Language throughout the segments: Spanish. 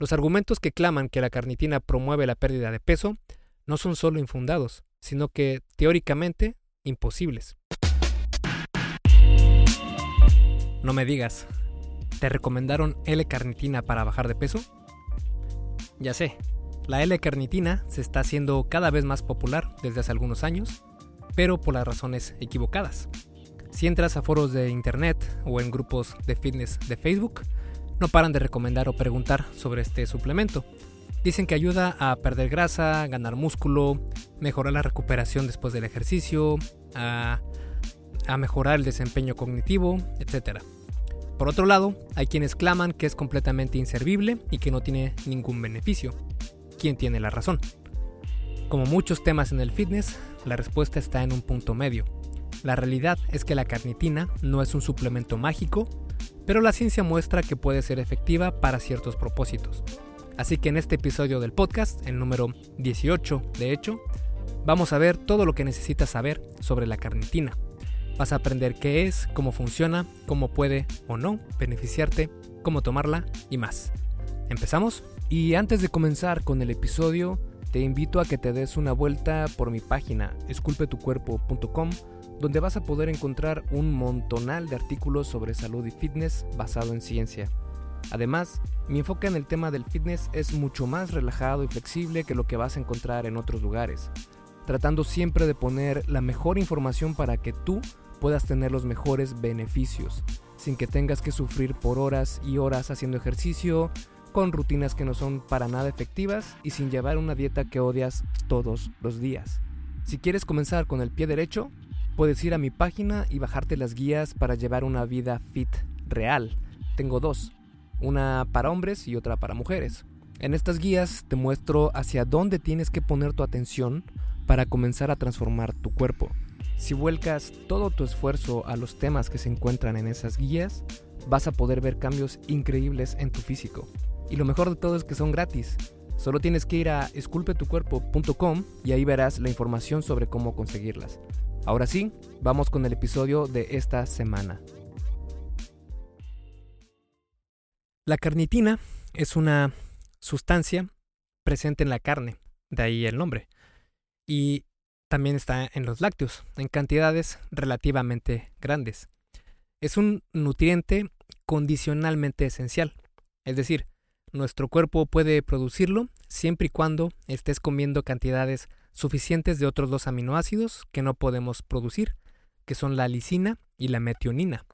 Los argumentos que claman que la carnitina promueve la pérdida de peso no son solo infundados, sino que teóricamente imposibles. No me digas, ¿te recomendaron L-carnitina para bajar de peso? Ya sé, la L-carnitina se está haciendo cada vez más popular desde hace algunos años, pero por las razones equivocadas. Si entras a foros de internet o en grupos de fitness de Facebook, no paran de recomendar o preguntar sobre este suplemento. Dicen que ayuda a perder grasa, ganar músculo, mejorar la recuperación después del ejercicio, a, mejorar el desempeño cognitivo, etc. Por otro lado, hay quienes claman que es completamente inservible y que no tiene ningún beneficio. ¿Quién tiene la razón? Como muchos temas en el fitness, la respuesta está en un punto medio. La realidad es que la carnitina no es un suplemento mágico, pero la ciencia muestra que puede ser efectiva para ciertos propósitos. Así que en este episodio del podcast, el número 18 de hecho, vamos a ver todo lo que necesitas saber sobre la carnitina. Vas a aprender qué es, cómo funciona, cómo puede o no beneficiarte, cómo tomarla y más. ¿Empezamos? Y antes de comenzar con el episodio, te invito a que te des una vuelta por mi página esculpetucuerpo.com donde vas a poder encontrar un montonal de artículos sobre salud y fitness basado en ciencia. Además, mi enfoque en el tema del fitness es mucho más relajado y flexible que lo que vas a encontrar en otros lugares, tratando siempre de poner la mejor información para que tú puedas tener los mejores beneficios, sin que tengas que sufrir por horas y horas haciendo ejercicio, con rutinas que no son para nada efectivas y sin llevar una dieta que odias todos los días. Si quieres comenzar con el pie derecho, Puedes ir a mi página y bajarte las guías para llevar una vida fit real. Tengo dos, una para hombres y otra para mujeres. En estas guías te muestro hacia dónde tienes que poner tu atención para comenzar a transformar tu cuerpo. Si vuelcas todo tu esfuerzo a los temas que se encuentran en esas guías, vas a poder ver cambios increíbles en tu físico. Y lo mejor de todo es que son gratis. Solo tienes que ir a esculpetucuerpo.com y ahí verás la información sobre cómo conseguirlas. Ahora sí, vamos con el episodio de esta semana. La carnitina es una sustancia presente en la carne, de ahí el nombre, y también está en los lácteos, en cantidades relativamente grandes. Es un nutriente condicionalmente esencial, es decir, nuestro cuerpo puede producirlo siempre y cuando estés comiendo cantidades suficientes de otros dos aminoácidos que no podemos producir, que son la lisina y la metionina.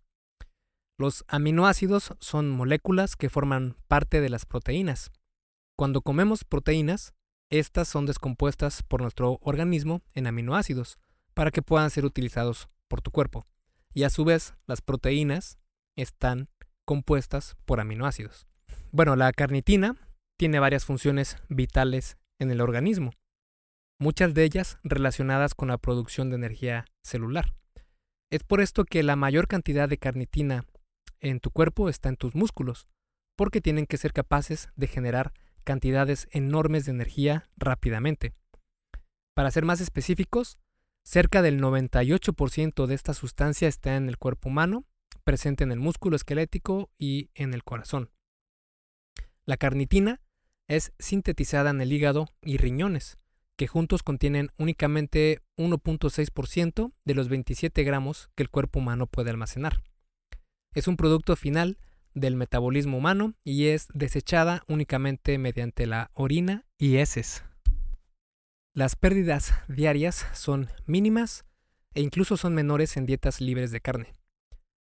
Los aminoácidos son moléculas que forman parte de las proteínas. Cuando comemos proteínas, estas son descompuestas por nuestro organismo en aminoácidos para que puedan ser utilizados por tu cuerpo. Y a su vez, las proteínas están compuestas por aminoácidos. Bueno, la carnitina tiene varias funciones vitales en el organismo muchas de ellas relacionadas con la producción de energía celular. Es por esto que la mayor cantidad de carnitina en tu cuerpo está en tus músculos, porque tienen que ser capaces de generar cantidades enormes de energía rápidamente. Para ser más específicos, cerca del 98% de esta sustancia está en el cuerpo humano, presente en el músculo esquelético y en el corazón. La carnitina es sintetizada en el hígado y riñones, que juntos contienen únicamente 1.6% de los 27 gramos que el cuerpo humano puede almacenar. Es un producto final del metabolismo humano y es desechada únicamente mediante la orina y heces. Las pérdidas diarias son mínimas e incluso son menores en dietas libres de carne.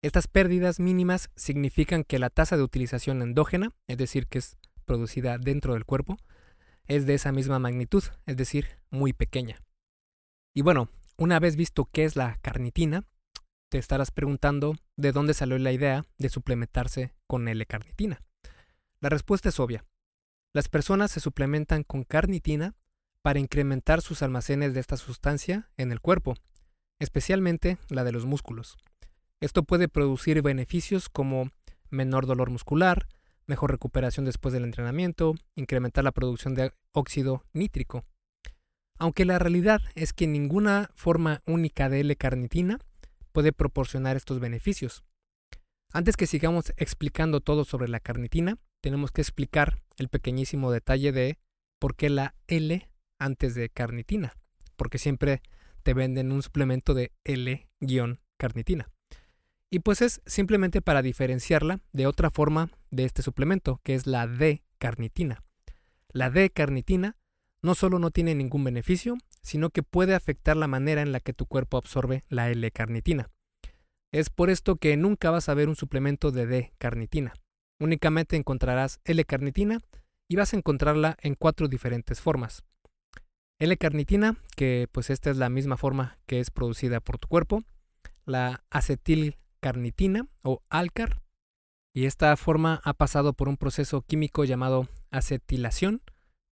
Estas pérdidas mínimas significan que la tasa de utilización endógena, es decir, que es producida dentro del cuerpo, es de esa misma magnitud, es decir, muy pequeña. Y bueno, una vez visto qué es la carnitina, te estarás preguntando de dónde salió la idea de suplementarse con L-carnitina. La respuesta es obvia. Las personas se suplementan con carnitina para incrementar sus almacenes de esta sustancia en el cuerpo, especialmente la de los músculos. Esto puede producir beneficios como menor dolor muscular, mejor recuperación después del entrenamiento, incrementar la producción de óxido nítrico. Aunque la realidad es que ninguna forma única de L-carnitina puede proporcionar estos beneficios. Antes que sigamos explicando todo sobre la carnitina, tenemos que explicar el pequeñísimo detalle de por qué la L antes de carnitina, porque siempre te venden un suplemento de L-carnitina. Y pues es simplemente para diferenciarla de otra forma de este suplemento, que es la D-carnitina. La D-carnitina no solo no tiene ningún beneficio, sino que puede afectar la manera en la que tu cuerpo absorbe la L-carnitina. Es por esto que nunca vas a ver un suplemento de D-carnitina. Únicamente encontrarás L-carnitina y vas a encontrarla en cuatro diferentes formas. L-carnitina, que pues esta es la misma forma que es producida por tu cuerpo, la acetilcarnitina o alcar, y esta forma ha pasado por un proceso químico llamado acetilación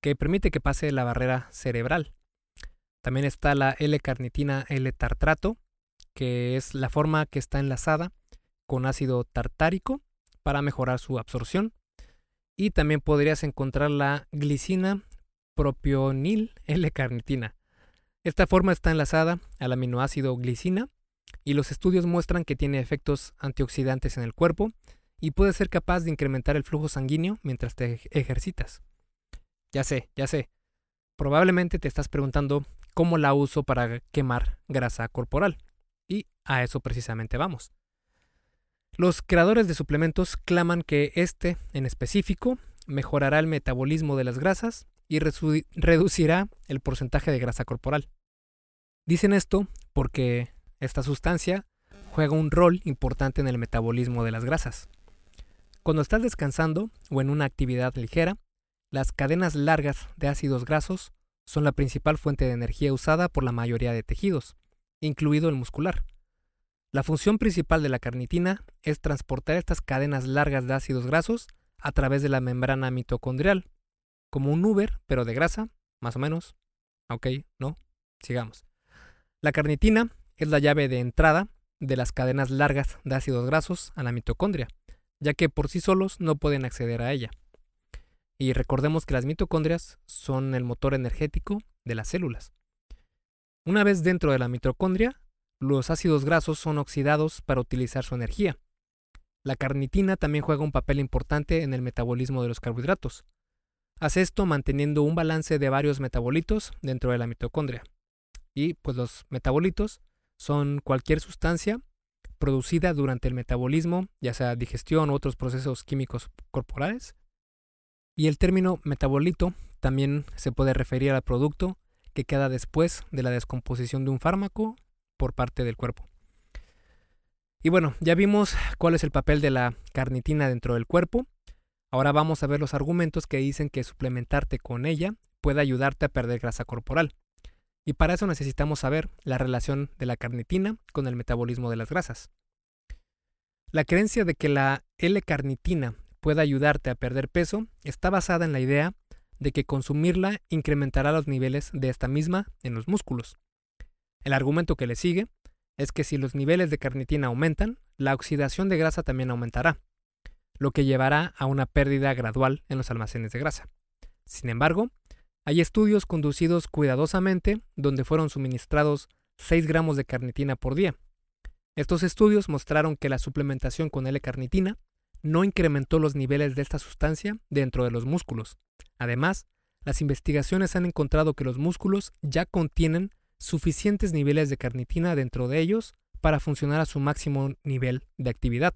que permite que pase la barrera cerebral. También está la L-carnitina L-tartrato, que es la forma que está enlazada con ácido tartárico para mejorar su absorción. Y también podrías encontrar la glicina propionil L-carnitina. Esta forma está enlazada al aminoácido glicina y los estudios muestran que tiene efectos antioxidantes en el cuerpo y puede ser capaz de incrementar el flujo sanguíneo mientras te ejercitas. Ya sé, ya sé. Probablemente te estás preguntando cómo la uso para quemar grasa corporal. Y a eso precisamente vamos. Los creadores de suplementos claman que este, en específico, mejorará el metabolismo de las grasas y reducirá el porcentaje de grasa corporal. Dicen esto porque esta sustancia juega un rol importante en el metabolismo de las grasas. Cuando estás descansando o en una actividad ligera, las cadenas largas de ácidos grasos son la principal fuente de energía usada por la mayoría de tejidos, incluido el muscular. La función principal de la carnitina es transportar estas cadenas largas de ácidos grasos a través de la membrana mitocondrial, como un Uber, pero de grasa, más o menos. Ok, ¿no? Sigamos. La carnitina es la llave de entrada de las cadenas largas de ácidos grasos a la mitocondria, ya que por sí solos no pueden acceder a ella. Y recordemos que las mitocondrias son el motor energético de las células. Una vez dentro de la mitocondria, los ácidos grasos son oxidados para utilizar su energía. La carnitina también juega un papel importante en el metabolismo de los carbohidratos. Hace esto manteniendo un balance de varios metabolitos dentro de la mitocondria. Y pues los metabolitos son cualquier sustancia producida durante el metabolismo, ya sea digestión u otros procesos químicos corporales, y el término metabolito también se puede referir al producto que queda después de la descomposición de un fármaco por parte del cuerpo. Y bueno, ya vimos cuál es el papel de la carnitina dentro del cuerpo. Ahora vamos a ver los argumentos que dicen que suplementarte con ella puede ayudarte a perder grasa corporal. Y para eso necesitamos saber la relación de la carnitina con el metabolismo de las grasas. La creencia de que la L-carnitina pueda ayudarte a perder peso está basada en la idea de que consumirla incrementará los niveles de esta misma en los músculos. El argumento que le sigue es que si los niveles de carnitina aumentan, la oxidación de grasa también aumentará, lo que llevará a una pérdida gradual en los almacenes de grasa. Sin embargo, hay estudios conducidos cuidadosamente donde fueron suministrados 6 gramos de carnitina por día. Estos estudios mostraron que la suplementación con L-carnitina no incrementó los niveles de esta sustancia dentro de los músculos. Además, las investigaciones han encontrado que los músculos ya contienen suficientes niveles de carnitina dentro de ellos para funcionar a su máximo nivel de actividad.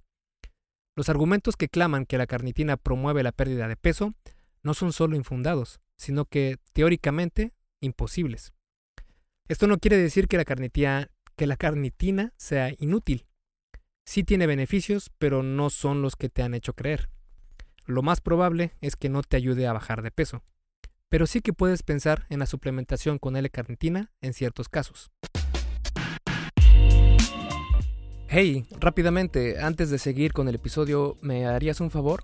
Los argumentos que claman que la carnitina promueve la pérdida de peso no son solo infundados, sino que teóricamente imposibles. Esto no quiere decir que la, carnitina sea inútil. Sí tiene beneficios, pero no son los que te han hecho creer. Lo más probable es que no te ayude a bajar de peso, pero sí que puedes pensar en la suplementación con L-carnitina en ciertos casos. Hey, rápidamente, antes de seguir con el episodio, ¿me harías un favor?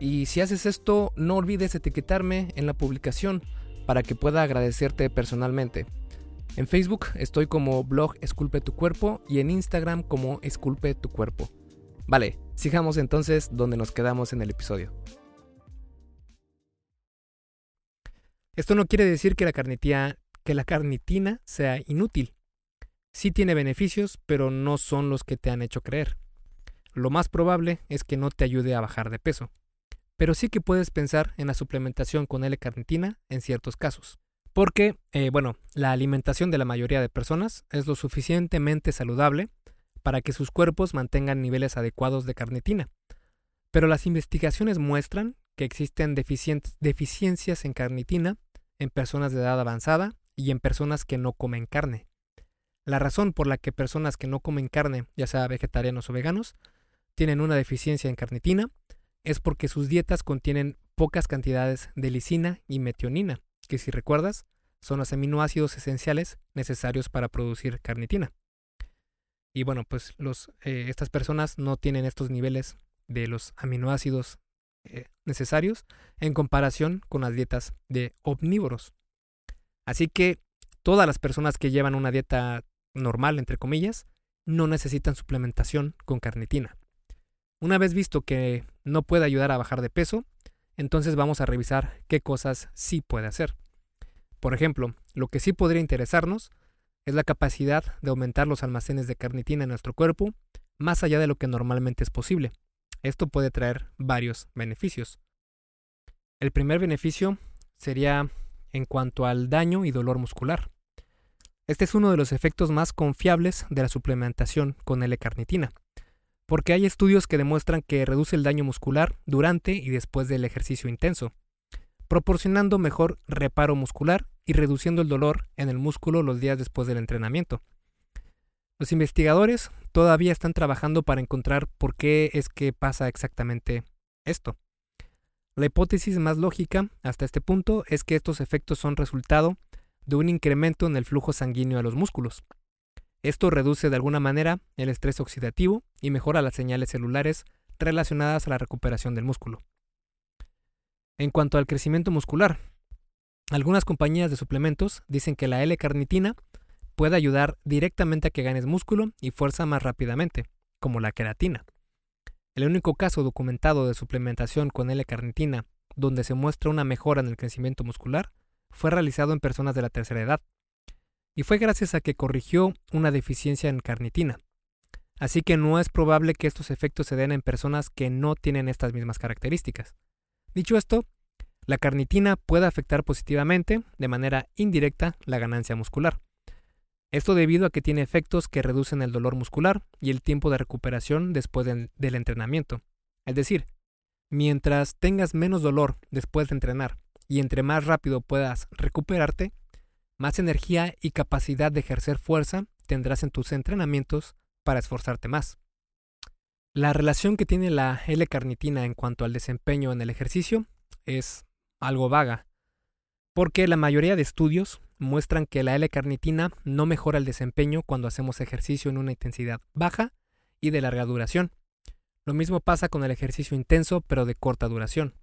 Y si haces esto, no olvides etiquetarme en la publicación para que pueda agradecerte personalmente. En Facebook estoy como blog Esculpe tu cuerpo y en Instagram como Esculpe tu cuerpo. Vale, sigamos entonces donde nos quedamos en el episodio. Esto no quiere decir que la, que la carnitina sea inútil. Sí tiene beneficios, pero no son los que te han hecho creer. Lo más probable es que no te ayude a bajar de peso pero sí que puedes pensar en la suplementación con L-carnitina en ciertos casos. Porque, eh, bueno, la alimentación de la mayoría de personas es lo suficientemente saludable para que sus cuerpos mantengan niveles adecuados de carnitina. Pero las investigaciones muestran que existen deficiencias en carnitina en personas de edad avanzada y en personas que no comen carne. La razón por la que personas que no comen carne, ya sea vegetarianos o veganos, tienen una deficiencia en carnitina es porque sus dietas contienen pocas cantidades de lisina y metionina, que si recuerdas, son los aminoácidos esenciales necesarios para producir carnitina. Y bueno, pues eh, estas personas no tienen estos niveles de los aminoácidos eh, necesarios en comparación con las dietas de omnívoros. Así que todas las personas que llevan una dieta normal, entre comillas, no necesitan suplementación con carnitina. Una vez visto que no puede ayudar a bajar de peso, entonces vamos a revisar qué cosas sí puede hacer. Por ejemplo, lo que sí podría interesarnos es la capacidad de aumentar los almacenes de carnitina en nuestro cuerpo más allá de lo que normalmente es posible. Esto puede traer varios beneficios. El primer beneficio sería en cuanto al daño y dolor muscular. Este es uno de los efectos más confiables de la suplementación con L-carnitina porque hay estudios que demuestran que reduce el daño muscular durante y después del ejercicio intenso, proporcionando mejor reparo muscular y reduciendo el dolor en el músculo los días después del entrenamiento. Los investigadores todavía están trabajando para encontrar por qué es que pasa exactamente esto. La hipótesis más lógica hasta este punto es que estos efectos son resultado de un incremento en el flujo sanguíneo a los músculos, esto reduce de alguna manera el estrés oxidativo y mejora las señales celulares relacionadas a la recuperación del músculo. En cuanto al crecimiento muscular, algunas compañías de suplementos dicen que la L-carnitina puede ayudar directamente a que ganes músculo y fuerza más rápidamente, como la queratina. El único caso documentado de suplementación con L-carnitina donde se muestra una mejora en el crecimiento muscular fue realizado en personas de la tercera edad, y fue gracias a que corrigió una deficiencia en carnitina. Así que no es probable que estos efectos se den en personas que no tienen estas mismas características. Dicho esto, la carnitina puede afectar positivamente, de manera indirecta, la ganancia muscular. Esto debido a que tiene efectos que reducen el dolor muscular y el tiempo de recuperación después del entrenamiento. Es decir, mientras tengas menos dolor después de entrenar y entre más rápido puedas recuperarte, más energía y capacidad de ejercer fuerza tendrás en tus entrenamientos para esforzarte más. La relación que tiene la L-carnitina en cuanto al desempeño en el ejercicio es algo vaga, porque la mayoría de estudios muestran que la L-carnitina no mejora el desempeño cuando hacemos ejercicio en una intensidad baja y de larga duración. Lo mismo pasa con el ejercicio intenso pero de corta duración.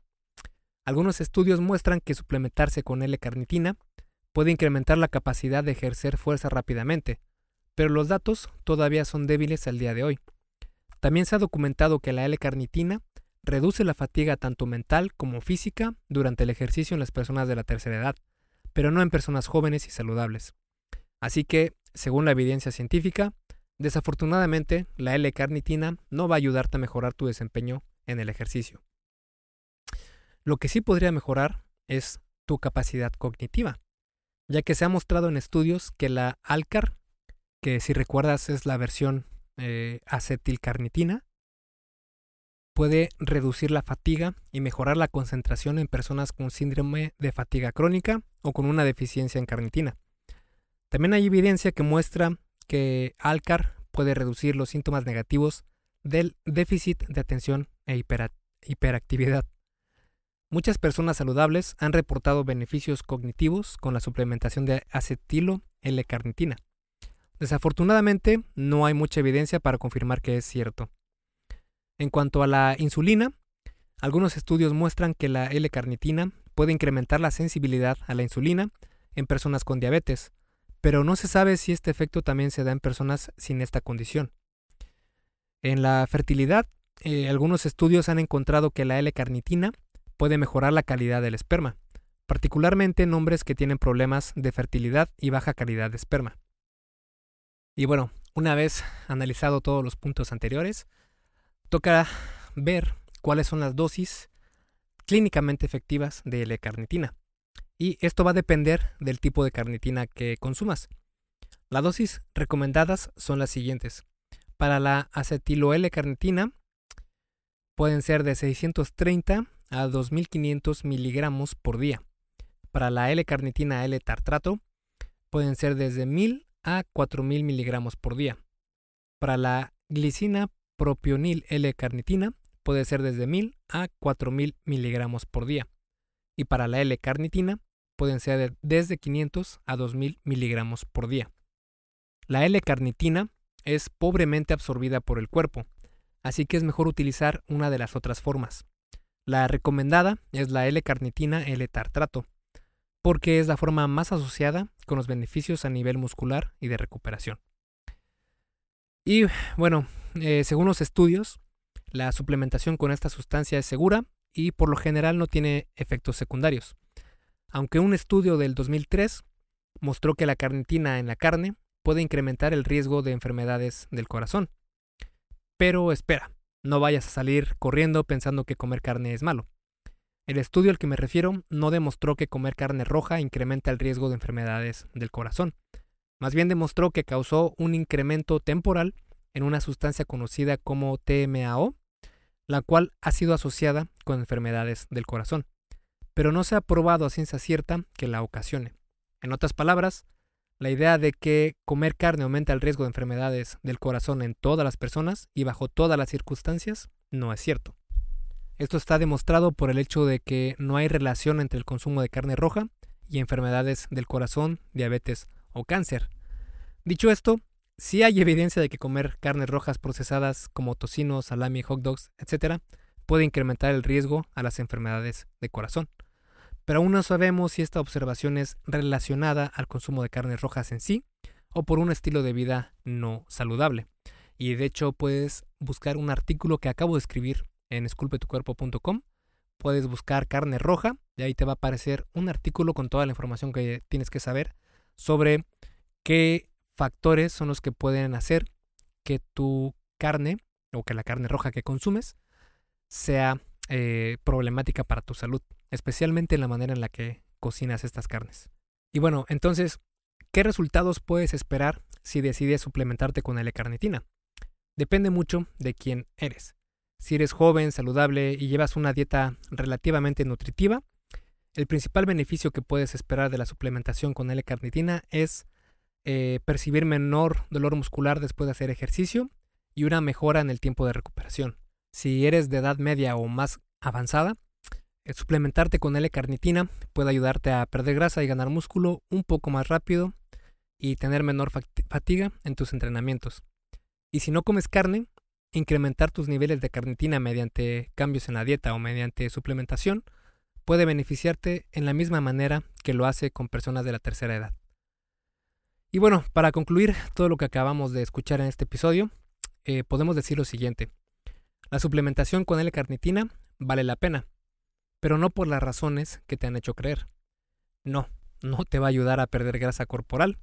Algunos estudios muestran que suplementarse con L-carnitina puede incrementar la capacidad de ejercer fuerza rápidamente, pero los datos todavía son débiles al día de hoy. También se ha documentado que la L-carnitina reduce la fatiga tanto mental como física durante el ejercicio en las personas de la tercera edad, pero no en personas jóvenes y saludables. Así que, según la evidencia científica, desafortunadamente la L-carnitina no va a ayudarte a mejorar tu desempeño en el ejercicio. Lo que sí podría mejorar es tu capacidad cognitiva ya que se ha mostrado en estudios que la Alcar, que si recuerdas es la versión eh, acetilcarnitina, puede reducir la fatiga y mejorar la concentración en personas con síndrome de fatiga crónica o con una deficiencia en carnitina. También hay evidencia que muestra que Alcar puede reducir los síntomas negativos del déficit de atención e hiperactividad. Muchas personas saludables han reportado beneficios cognitivos con la suplementación de acetilo L-carnitina. Desafortunadamente, no hay mucha evidencia para confirmar que es cierto. En cuanto a la insulina, Algunos estudios muestran que la L-carnitina puede incrementar la sensibilidad a la insulina en personas con diabetes, pero no se sabe si este efecto también se da en personas sin esta condición. En la fertilidad, eh, algunos estudios han encontrado que la L-carnitina puede mejorar la calidad del esperma, particularmente en hombres que tienen problemas de fertilidad y baja calidad de esperma. Y bueno, una vez analizado todos los puntos anteriores, toca ver cuáles son las dosis clínicamente efectivas de L-carnitina. Y esto va a depender del tipo de carnitina que consumas. Las dosis recomendadas son las siguientes. Para la acetilo L-carnitina pueden ser de 630 a 2500 miligramos por día. Para la L-carnitina L-tartrato pueden ser desde 1000 a 4000 miligramos por día. Para la glicina propionil L-carnitina puede ser desde 1000 a 4000 miligramos por día. Y para la L-carnitina pueden ser desde 500 a 2000 miligramos por día. La L-carnitina es pobremente absorbida por el cuerpo, así que es mejor utilizar una de las otras formas. La recomendada es la L-carnitina L-tartrato, porque es la forma más asociada con los beneficios a nivel muscular y de recuperación. Y bueno, eh, según los estudios, la suplementación con esta sustancia es segura y por lo general no tiene efectos secundarios. Aunque un estudio del 2003 mostró que la carnitina en la carne puede incrementar el riesgo de enfermedades del corazón. Pero espera, no vayas a salir corriendo pensando que comer carne es malo. El estudio al que me refiero no demostró que comer carne roja incrementa el riesgo de enfermedades del corazón. Más bien demostró que causó un incremento temporal en una sustancia conocida como TMAO, la cual ha sido asociada con enfermedades del corazón, pero no se ha probado a ciencia cierta que la ocasione. En otras palabras, la idea de que comer carne aumenta el riesgo de enfermedades del corazón en todas las personas y bajo todas las circunstancias no es cierto. Esto está demostrado por el hecho de que no hay relación entre el consumo de carne roja y enfermedades del corazón, diabetes o cáncer. Dicho esto, sí hay evidencia de que comer carnes rojas procesadas como tocino, salami, hot dogs, etc., puede incrementar el riesgo a las enfermedades de corazón. Pero aún no sabemos si esta observación es relacionada al consumo de carnes rojas en sí o por un estilo de vida no saludable. Y de hecho puedes buscar un artículo que acabo de escribir en esculpetucuerpo.com. Puedes buscar carne roja y ahí te va a aparecer un artículo con toda la información que tienes que saber sobre qué factores son los que pueden hacer que tu carne o que la carne roja que consumes sea eh, problemática para tu salud, especialmente en la manera en la que cocinas estas carnes. Y bueno, entonces, ¿qué resultados puedes esperar si decides suplementarte con L-carnitina? Depende mucho de quién eres. Si eres joven, saludable y llevas una dieta relativamente nutritiva, el principal beneficio que puedes esperar de la suplementación con L-carnitina es eh, percibir menor dolor muscular después de hacer ejercicio y una mejora en el tiempo de recuperación. Si eres de edad media o más avanzada, suplementarte con L-carnitina puede ayudarte a perder grasa y ganar músculo un poco más rápido y tener menor fatiga en tus entrenamientos. Y si no comes carne, incrementar tus niveles de carnitina mediante cambios en la dieta o mediante suplementación puede beneficiarte en la misma manera que lo hace con personas de la tercera edad. Y bueno, para concluir todo lo que acabamos de escuchar en este episodio, eh, podemos decir lo siguiente. La suplementación con L-carnitina vale la pena, pero no por las razones que te han hecho creer. No, no te va a ayudar a perder grasa corporal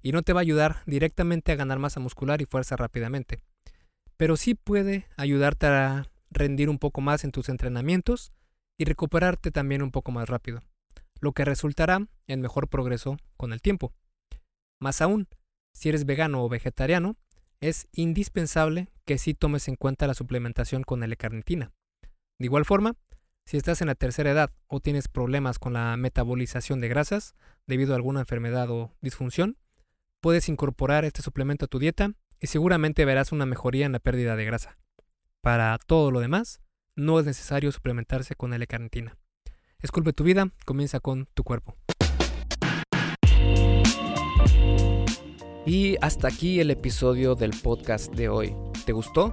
y no te va a ayudar directamente a ganar masa muscular y fuerza rápidamente pero sí puede ayudarte a rendir un poco más en tus entrenamientos y recuperarte también un poco más rápido, lo que resultará en mejor progreso con el tiempo. Más aún, si eres vegano o vegetariano, es indispensable que sí tomes en cuenta la suplementación con L-carnitina. De igual forma, si estás en la tercera edad o tienes problemas con la metabolización de grasas debido a alguna enfermedad o disfunción, puedes incorporar este suplemento a tu dieta y seguramente verás una mejoría en la pérdida de grasa. Para todo lo demás, no es necesario suplementarse con L-carnitina. Esculpe tu vida, comienza con tu cuerpo. Y hasta aquí el episodio del podcast de hoy. ¿Te gustó?